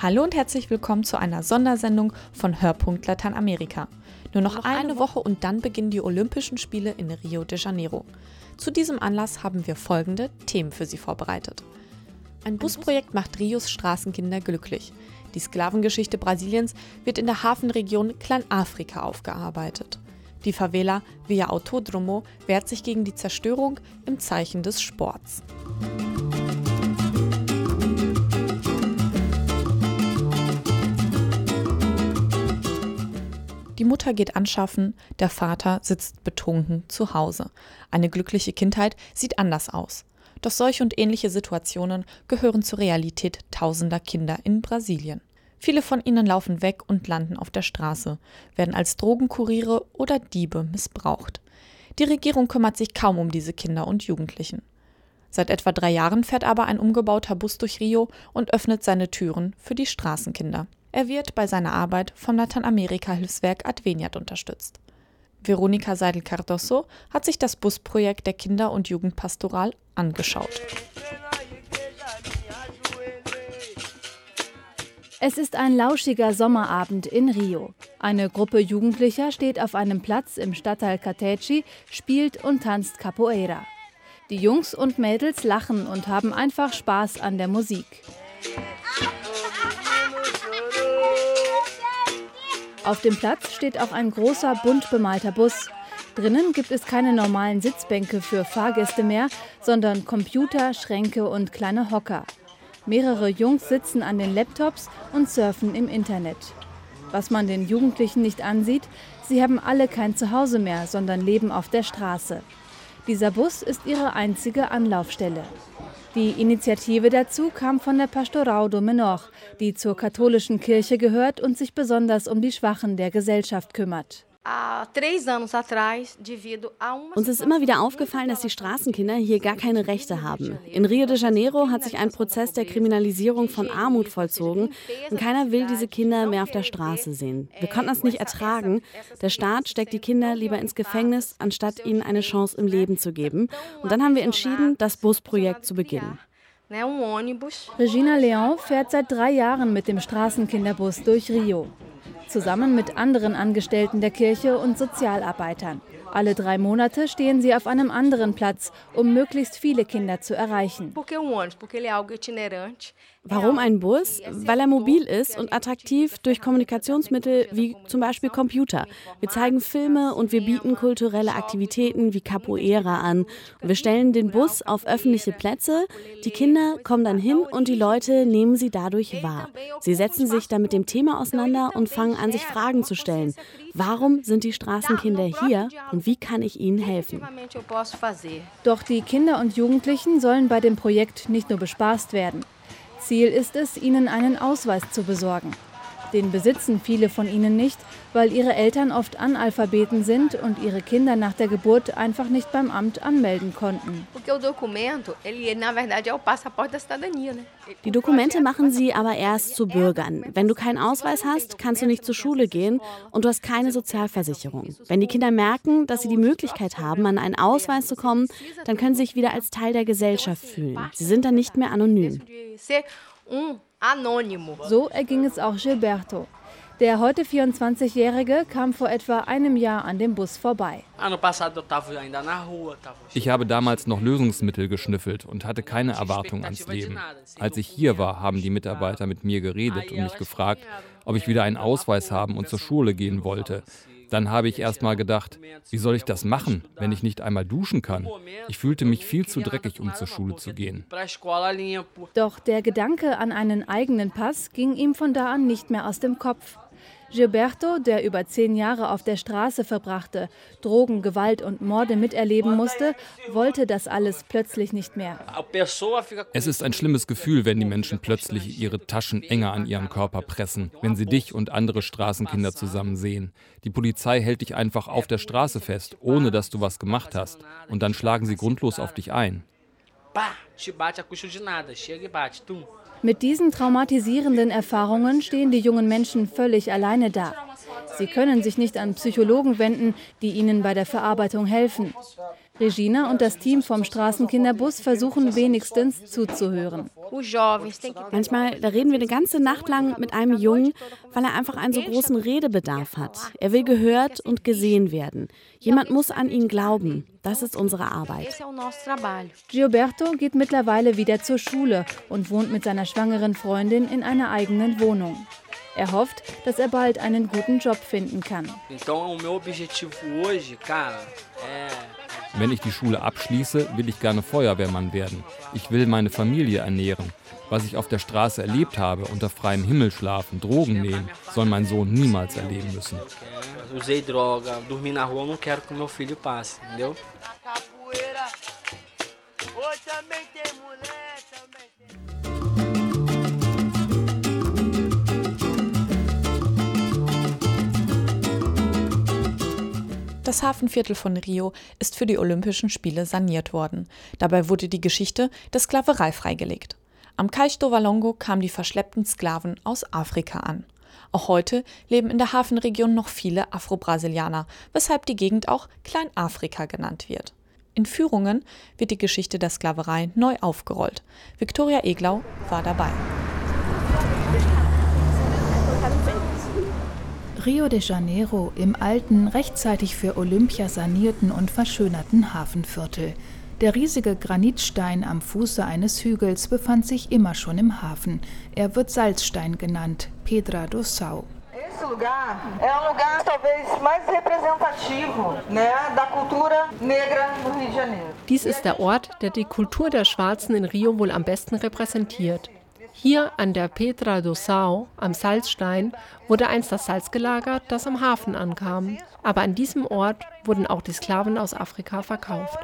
Hallo und herzlich willkommen zu einer Sondersendung von Hörpunkt Lateinamerika. Nur noch, noch eine, eine Woche und dann beginnen die Olympischen Spiele in Rio de Janeiro. Zu diesem Anlass haben wir folgende Themen für Sie vorbereitet. Ein Busprojekt macht Rios Straßenkinder glücklich. Die Sklavengeschichte Brasiliens wird in der Hafenregion Kleinafrika aufgearbeitet. Die Favela Via Autodromo wehrt sich gegen die Zerstörung im Zeichen des Sports. Die Mutter geht anschaffen, der Vater sitzt betrunken zu Hause. Eine glückliche Kindheit sieht anders aus. Doch solche und ähnliche Situationen gehören zur Realität tausender Kinder in Brasilien. Viele von ihnen laufen weg und landen auf der Straße, werden als Drogenkuriere oder Diebe missbraucht. Die Regierung kümmert sich kaum um diese Kinder und Jugendlichen. Seit etwa drei Jahren fährt aber ein umgebauter Bus durch Rio und öffnet seine Türen für die Straßenkinder. Er wird bei seiner Arbeit vom Lateinamerika-Hilfswerk Adveniat unterstützt. Veronika Seidel-Cardoso hat sich das Busprojekt der Kinder- und Jugendpastoral angeschaut. Es ist ein lauschiger Sommerabend in Rio. Eine Gruppe Jugendlicher steht auf einem Platz im Stadtteil Cateci, spielt und tanzt Capoeira. Die Jungs und Mädels lachen und haben einfach Spaß an der Musik. Auf dem Platz steht auch ein großer, bunt bemalter Bus. Drinnen gibt es keine normalen Sitzbänke für Fahrgäste mehr, sondern Computer, Schränke und kleine Hocker. Mehrere Jungs sitzen an den Laptops und surfen im Internet. Was man den Jugendlichen nicht ansieht, sie haben alle kein Zuhause mehr, sondern leben auf der Straße. Dieser Bus ist ihre einzige Anlaufstelle. Die Initiative dazu kam von der Pastoral do Menor, die zur katholischen Kirche gehört und sich besonders um die Schwachen der Gesellschaft kümmert. Uns ist immer wieder aufgefallen, dass die Straßenkinder hier gar keine Rechte haben. In Rio de Janeiro hat sich ein Prozess der Kriminalisierung von Armut vollzogen und keiner will diese Kinder mehr auf der Straße sehen. Wir konnten das nicht ertragen. Der Staat steckt die Kinder lieber ins Gefängnis, anstatt ihnen eine Chance im Leben zu geben. Und dann haben wir entschieden, das Busprojekt zu beginnen. Regina Leon fährt seit drei Jahren mit dem Straßenkinderbus durch Rio zusammen mit anderen Angestellten der Kirche und Sozialarbeitern. Alle drei Monate stehen sie auf einem anderen Platz, um möglichst viele Kinder zu erreichen. Warum ein Bus? Weil er mobil ist und attraktiv durch Kommunikationsmittel wie zum Beispiel Computer. Wir zeigen Filme und wir bieten kulturelle Aktivitäten wie Capoeira an. Und wir stellen den Bus auf öffentliche Plätze. Die Kinder kommen dann hin und die Leute nehmen sie dadurch wahr. Sie setzen sich dann mit dem Thema auseinander und fangen an, sich Fragen zu stellen. Warum sind die Straßenkinder hier und wie kann ich ihnen helfen? Doch die Kinder und Jugendlichen sollen bei dem Projekt nicht nur bespaßt werden. Ziel ist es, ihnen einen Ausweis zu besorgen. Den besitzen viele von ihnen nicht, weil ihre Eltern oft Analphabeten sind und ihre Kinder nach der Geburt einfach nicht beim Amt anmelden konnten. Die Dokumente machen sie aber erst zu Bürgern. Wenn du keinen Ausweis hast, kannst du nicht zur Schule gehen und du hast keine Sozialversicherung. Wenn die Kinder merken, dass sie die Möglichkeit haben, an einen Ausweis zu kommen, dann können sie sich wieder als Teil der Gesellschaft fühlen. Sie sind dann nicht mehr anonym. So erging es auch Gilberto. Der heute 24-Jährige kam vor etwa einem Jahr an dem Bus vorbei. Ich habe damals noch Lösungsmittel geschnüffelt und hatte keine Erwartung ans Leben. Als ich hier war, haben die Mitarbeiter mit mir geredet und mich gefragt, ob ich wieder einen Ausweis haben und zur Schule gehen wollte. Dann habe ich erst mal gedacht, wie soll ich das machen, wenn ich nicht einmal duschen kann? Ich fühlte mich viel zu dreckig, um zur Schule zu gehen. Doch der Gedanke an einen eigenen Pass ging ihm von da an nicht mehr aus dem Kopf. Gilberto, der über zehn Jahre auf der Straße verbrachte, Drogen, Gewalt und Morde miterleben musste, wollte das alles plötzlich nicht mehr. Es ist ein schlimmes Gefühl, wenn die Menschen plötzlich ihre Taschen enger an ihren Körper pressen, wenn sie dich und andere Straßenkinder zusammen sehen. Die Polizei hält dich einfach auf der Straße fest, ohne dass du was gemacht hast, und dann schlagen sie grundlos auf dich ein. Mit diesen traumatisierenden Erfahrungen stehen die jungen Menschen völlig alleine da. Sie können sich nicht an Psychologen wenden, die ihnen bei der Verarbeitung helfen. Regina und das Team vom Straßenkinderbus versuchen wenigstens zuzuhören. Manchmal, da reden wir eine ganze Nacht lang mit einem Jungen, weil er einfach einen so großen Redebedarf hat. Er will gehört und gesehen werden. Jemand muss an ihn glauben. Das ist unsere Arbeit. Gilberto geht mittlerweile wieder zur Schule und wohnt mit seiner schwangeren Freundin in einer eigenen Wohnung. Er hofft, dass er bald einen guten Job finden kann. Wenn ich die Schule abschließe, will ich gerne Feuerwehrmann werden. Ich will meine Familie ernähren. Was ich auf der Straße erlebt habe, unter freiem Himmel schlafen, Drogen nehmen, soll mein Sohn niemals erleben müssen. Usei droga, dormir na rua, não quero que meu filho passe, entendeu? Das Hafenviertel von Rio ist für die Olympischen Spiele saniert worden. Dabei wurde die Geschichte der Sklaverei freigelegt. Am Cais do Valongo kamen die verschleppten Sklaven aus Afrika an. Auch heute leben in der Hafenregion noch viele Afro-Brasilianer, weshalb die Gegend auch Kleinafrika genannt wird. In Führungen wird die Geschichte der Sklaverei neu aufgerollt. Viktoria Eglau war dabei. Rio de Janeiro im alten, rechtzeitig für Olympia sanierten und verschönerten Hafenviertel. Der riesige Granitstein am Fuße eines Hügels befand sich immer schon im Hafen. Er wird Salzstein genannt, Pedra do Sal. Dies ist der Ort, der die Kultur der Schwarzen in Rio wohl am besten repräsentiert. Hier an der Pedra do Sal, am Salzstein, wurde einst das Salz gelagert, das am Hafen ankam. Aber an diesem Ort wurden auch die Sklaven aus Afrika verkauft.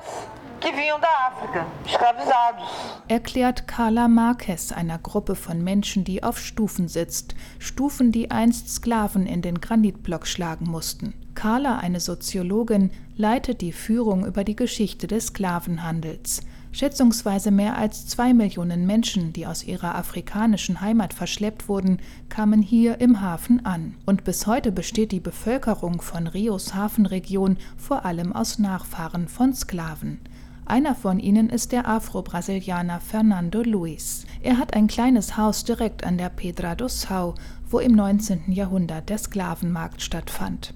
Erklärt Carla Marquez einer Gruppe von Menschen, die auf Stufen sitzt. Stufen, die einst Sklaven in den Granitblock schlagen mussten. Carla, eine Soziologin, leitet die Führung über die Geschichte des Sklavenhandels. Schätzungsweise mehr als zwei Millionen Menschen, die aus ihrer afrikanischen Heimat verschleppt wurden, kamen hier im Hafen an. Und bis heute besteht die Bevölkerung von Rios Hafenregion vor allem aus Nachfahren von Sklaven. Einer von ihnen ist der Afro-Brasilianer Fernando Luis. Er hat ein kleines Haus direkt an der Pedra do Sal, wo im 19. Jahrhundert der Sklavenmarkt stattfand.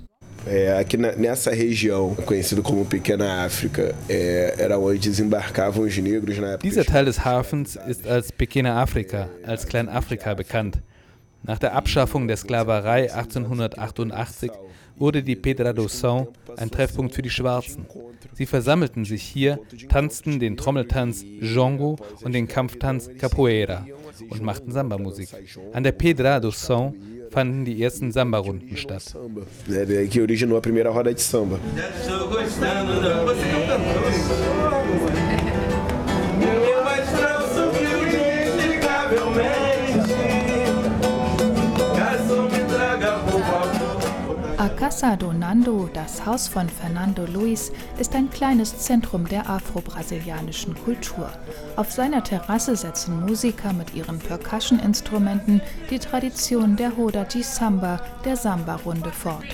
É, aqui na, nessa região, conhecido como Pequena África, é, era onde desembarcavam os negros na época. Dieser Teil des Hafens ist als Pequena Afrika, als Kleinafrika bekannt. Nach der Abschaffung der Sklaverei 1888 wurde die Pedra do São ein Treffpunkt für die Schwarzen. Sie versammelten sich hier, tanzten den Trommeltanz Jongo und den Kampftanz Capoeira und machten Samba-Musik. An der Pedra do São fanden die ersten Samba-Runden statt. Que originou a primeira roda de samba. A Casa do Nando, das Haus von Fernando Luis, ist ein kleines Zentrum der afro-brasilianischen Kultur. Auf seiner Terrasse setzen Musiker mit ihren Percussion-Instrumenten die Tradition der Roda de Samba, der Samba-Runde fort.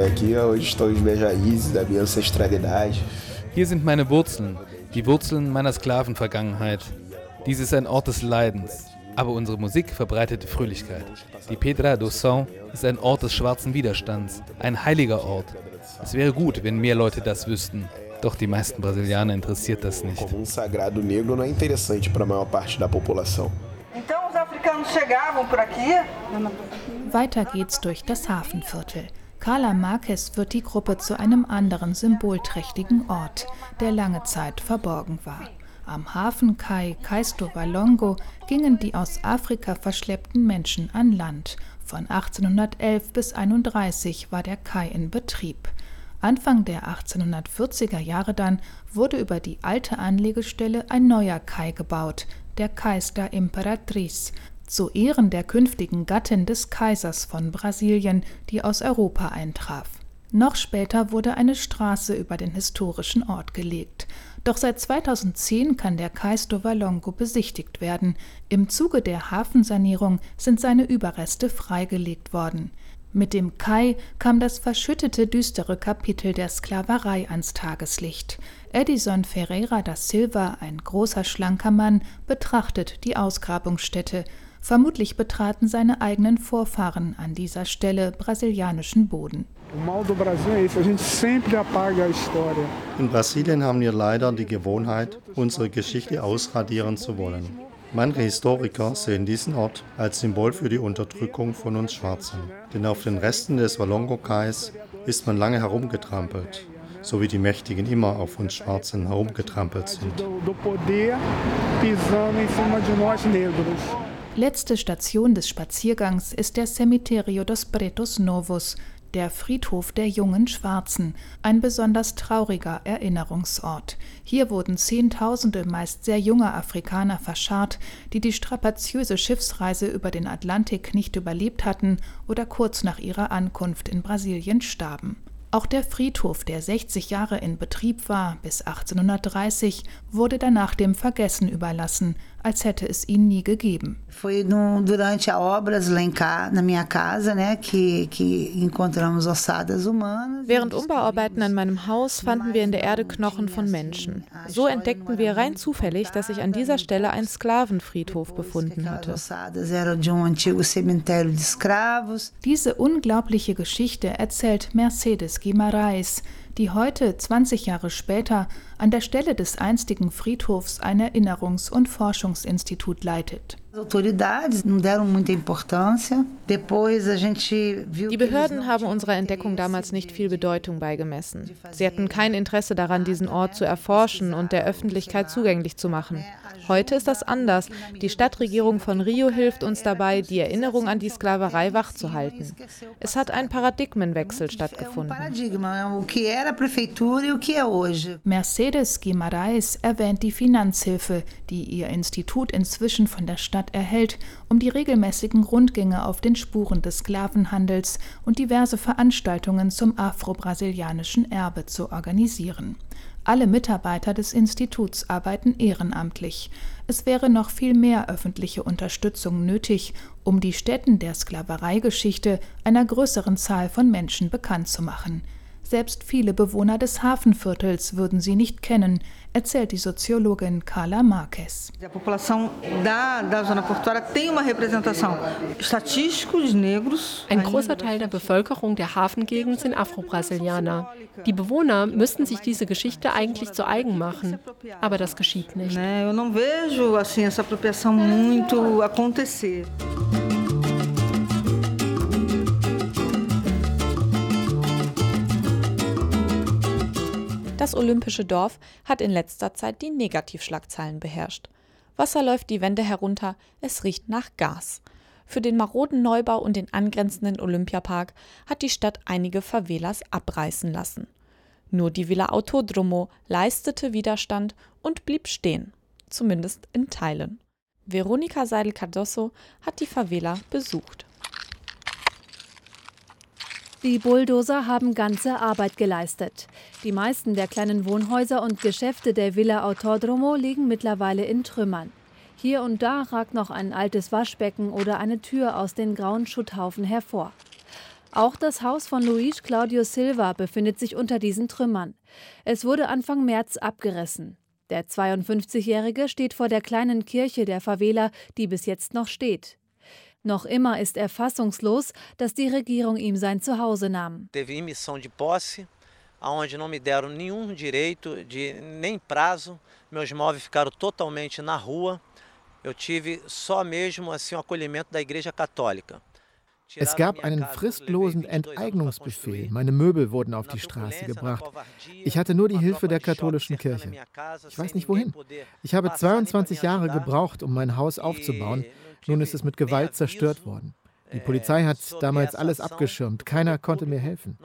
Aqui é onde estão as minhas raízes, da minha ancestralidade. Hier sind meine Wurzeln, die Wurzeln meiner Sklavenvergangenheit. Dies ist ein Ort des Leidens, aber unsere Musik verbreitet Fröhlichkeit. Die Pedra do São ist ein Ort des schwarzen Widerstands, ein heiliger Ort. Es wäre gut, wenn mehr Leute das wüssten. Doch die meisten Brasilianer interessiert das nicht. Como um sagrado negro não é interessante para a maior parte da população. Então os africanos chegavam por aqui Weiter geht's durch das Hafenviertel. Carla Marquez wird die Gruppe zu einem anderen symbolträchtigen Ort, der lange Zeit verborgen war. Am Hafenkai Caisto Valongo gingen die aus Afrika verschleppten Menschen an Land. Von 1811 bis 31 war der Kai in Betrieb. Anfang der 1840er Jahre dann wurde über die alte Anlegestelle ein neuer Kai gebaut, der Kais da Imperatriz, zu Ehren der künftigen Gattin des Kaisers von Brasilien, die aus Europa eintraf. Noch später wurde eine Straße über den historischen Ort gelegt. Doch seit 2010 kann der Kais do Valongo besichtigt werden. Im Zuge der Hafensanierung sind seine Überreste freigelegt worden. Mit dem Kai kam das verschüttete, düstere Kapitel der Sklaverei ans Tageslicht. Edison Ferreira da Silva, ein großer, schlanker Mann, betrachtet die Ausgrabungsstätte. Vermutlich betraten seine eigenen Vorfahren an dieser Stelle brasilianischen Boden. In Brasilien haben wir leider die Gewohnheit, unsere Geschichte ausradieren zu wollen. Manche Historiker sehen diesen Ort als Symbol für die Unterdrückung von uns Schwarzen. Denn auf den Resten des Walongo-Kais ist man lange herumgetrampelt, so wie die Mächtigen immer auf uns Schwarzen herumgetrampelt sind. Letzte Station des Spaziergangs ist der Cemiterio dos Pretos Novos, der Friedhof der jungen Schwarzen, ein besonders trauriger Erinnerungsort. Hier wurden Zehntausende meist sehr junger Afrikaner verscharrt, die die strapaziöse Schiffsreise über den Atlantik nicht überlebt hatten oder kurz nach ihrer Ankunft in Brasilien starben. Auch der Friedhof, der 60 Jahre in Betrieb war, bis 1830, wurde danach dem Vergessen überlassen, als hätte es ihn nie gegeben. Während Umbauarbeiten an meinem Haus fanden wir in der Erde Knochen von Menschen. So entdeckten wir rein zufällig, dass sich an dieser Stelle ein Sklavenfriedhof befunden hatte. Diese unglaubliche Geschichte erzählt Mercedes Guimarães, die heute, 20 Jahre später, an der Stelle des einstigen Friedhofs ein Erinnerungs- und Forschungsinstitut leitet. Die Behörden haben unserer Entdeckung damals nicht viel Bedeutung beigemessen. Sie hatten kein Interesse daran, diesen Ort zu erforschen und der Öffentlichkeit zugänglich zu machen. Heute ist das anders. Die Stadtregierung von Rio hilft uns dabei, die Erinnerung an die Sklaverei wachzuhalten. Es hat ein Paradigmenwechsel stattgefunden. Mercedes Guimarães erwähnt die Finanzhilfe, die ihr Institut inzwischen von der Stadt erhält, um die regelmäßigen Rundgänge auf den Spuren des Sklavenhandels und diverse Veranstaltungen zum afro-brasilianischen Erbe zu organisieren. Alle Mitarbeiter des Instituts arbeiten ehrenamtlich. Es wäre noch viel mehr öffentliche Unterstützung nötig, um die Stätten der Sklavereigeschichte einer größeren Zahl von Menschen bekannt zu machen. Selbst viele Bewohner des Hafenviertels würden sie nicht kennen, erzählt die Soziologin Carla Marques. Ein großer Teil der Bevölkerung der Hafengegend sind Afro-Brasilianer. Die Bewohner müssten sich diese Geschichte eigentlich zu eigen machen, aber das geschieht nicht. Eu não vejo assim essa apropriação muito acontecer. Das olympische Dorf hat in letzter Zeit die Negativschlagzeilen beherrscht. Wasser läuft die Wände herunter, es riecht nach Gas. Für den maroden Neubau und den angrenzenden Olympiapark hat die Stadt einige Favelas abreißen lassen. Nur die Villa Autodromo leistete Widerstand und blieb stehen, zumindest in Teilen. Veronika Seidel-Cardoso hat die Favela besucht. Die Bulldozer haben ganze Arbeit geleistet. Die meisten der kleinen Wohnhäuser und Geschäfte der Villa Autodromo liegen mittlerweile in Trümmern. Hier und da ragt noch ein altes Waschbecken oder eine Tür aus den grauen Schutthaufen hervor. Auch das Haus von Luis Claudio Silva befindet sich unter diesen Trümmern. Es wurde Anfang März abgerissen. Der 52-Jährige steht vor der kleinen Kirche der Favela, die bis jetzt noch steht. Noch immer ist er fassungslos, dass die Regierung ihm sein Zuhause nahm. Teve emissão de posse, aonde não me deram nenhum direito de nem prazo. Meus móveis ficaram totalmente na rua. Eu tive só mesmo assim o acolhimento da Igreja Católica. Es gab einen fristlosen Enteignungsbefehl. Meine Möbel wurden auf die Straße gebracht. Ich hatte nur die Hilfe der katholischen Kirche. Ich weiß nicht wohin. Ich habe 22 Jahre gebraucht, um mein Haus aufzubauen. Nun ist es mit Gewalt zerstört worden. Die Polizei hat damals alles abgeschirmt. Keiner konnte mir helfen.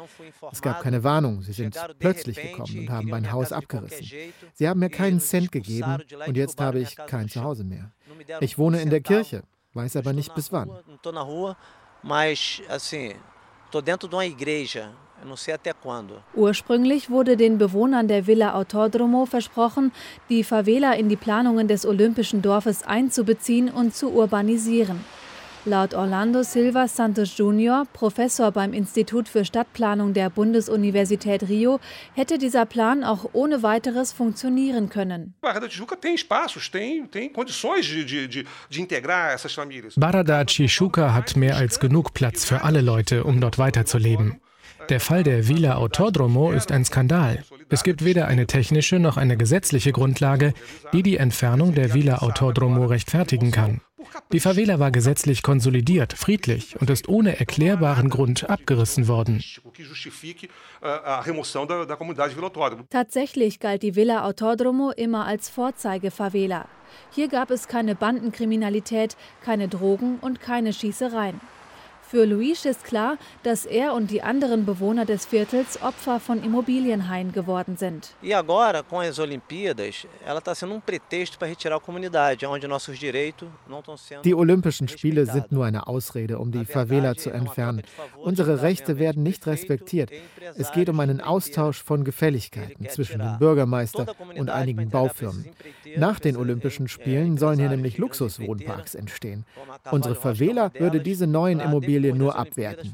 Es gab keine Warnung. Sie sind plötzlich gekommen und haben mein Haus abgerissen. Sie haben mir keinen Cent gegeben und jetzt habe ich kein Zuhause mehr. Ich wohne in der Kirche, weiß aber nicht bis wann. Mas, assim, Estou dentro de uma igreja. Ursprünglich wurde den Bewohnern der Villa Autodromo versprochen, die Favela in die Planungen des Olympischen Dorfes einzubeziehen und zu urbanisieren. Laut Orlando Silva Santos Jr., Professor beim Institut für Stadtplanung der Bundesuniversität Rio, hätte dieser Plan auch ohne weiteres funktionieren können. Barra da Tijuca hat mehr als genug Platz für alle Leute, um dort weiterzuleben. Der Fall der Villa Autodromo ist ein Skandal. Es gibt weder eine technische noch eine gesetzliche Grundlage, die die Entfernung der Villa Autodromo rechtfertigen kann. Die Favela war gesetzlich konsolidiert, friedlich und ist ohne erklärbaren Grund abgerissen worden. Tatsächlich galt die Villa Autodromo immer als Vorzeige-Favela. Hier gab es keine Bandenkriminalität, keine Drogen und keine Schießereien. Für Luis ist klar, dass er und die anderen Bewohner des Viertels Opfer von Immobilienhaien geworden sind. E agora, com as Olimpíadas, ela está sendo um pretexto para retirar a comunidade, onde nossos direitos não estão sendo Die Olympischen Spiele sind nur eine Ausrede, um die Favela zu entfernen. Unsere Rechte werden nicht respektiert. Es geht um einen Austausch von Gefälligkeiten zwischen dem Bürgermeister und einigen Baufirmen. Nach den Olympischen Spielen sollen hier nämlich Luxuswohnparks entstehen. Unsere Favela würde diese neuen Immobilien Immobilien nur abwerten.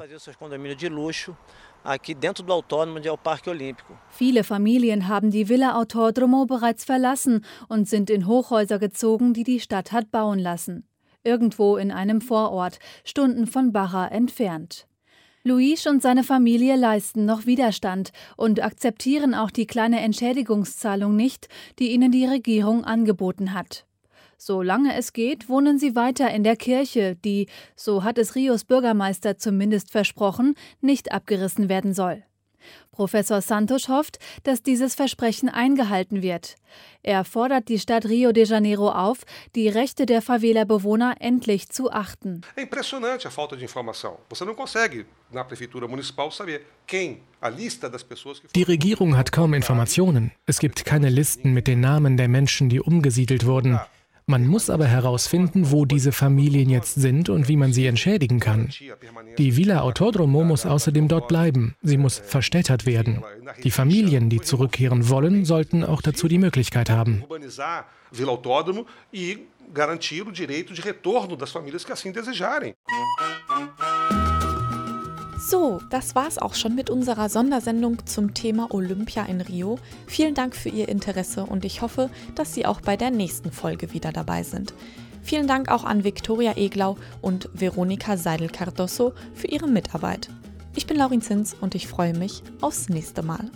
Viele Familien haben die Villa Autodromo bereits verlassen und sind in Hochhäuser gezogen, die die Stadt hat bauen lassen. Irgendwo in einem Vorort, Stunden von Barra entfernt. Luis und seine Familie leisten noch Widerstand und akzeptieren auch die kleine Entschädigungszahlung nicht, die ihnen die Regierung angeboten hat. Solange es geht, wohnen sie weiter in der Kirche, die, so hat es Rios Bürgermeister zumindest versprochen, nicht abgerissen werden soll. Professor Santos hofft, dass dieses Versprechen eingehalten wird. Er fordert die Stadt Rio de Janeiro auf, die Rechte der Favela-Bewohner endlich zu achten. É impressionante a falta de informação. Você não consegue na prefeitura municipal saber quem a lista das pessoas que Die Regierung hat kaum Informationen. Es gibt keine Listen mit den Namen der Menschen, die umgesiedelt wurden. Man muss aber herausfinden, wo diese Familien jetzt sind und wie man sie entschädigen kann. Die Villa Autodromo muss außerdem dort bleiben. Sie muss verstädtert werden. Die Familien, die zurückkehren wollen, sollten auch dazu die Möglichkeit haben. E garantir o direito de retorno das famílias que assim desejarem. So, das war's auch schon mit unserer Sondersendung zum Thema Olympia in Rio. Vielen Dank für Ihr Interesse und ich hoffe, dass Sie auch bei der nächsten Folge wieder dabei sind. Vielen Dank auch an Viktoria Eglau und Veronika Seidel-Cardoso für ihre Mitarbeit. Ich bin Laurin Zins und ich freue mich aufs nächste Mal.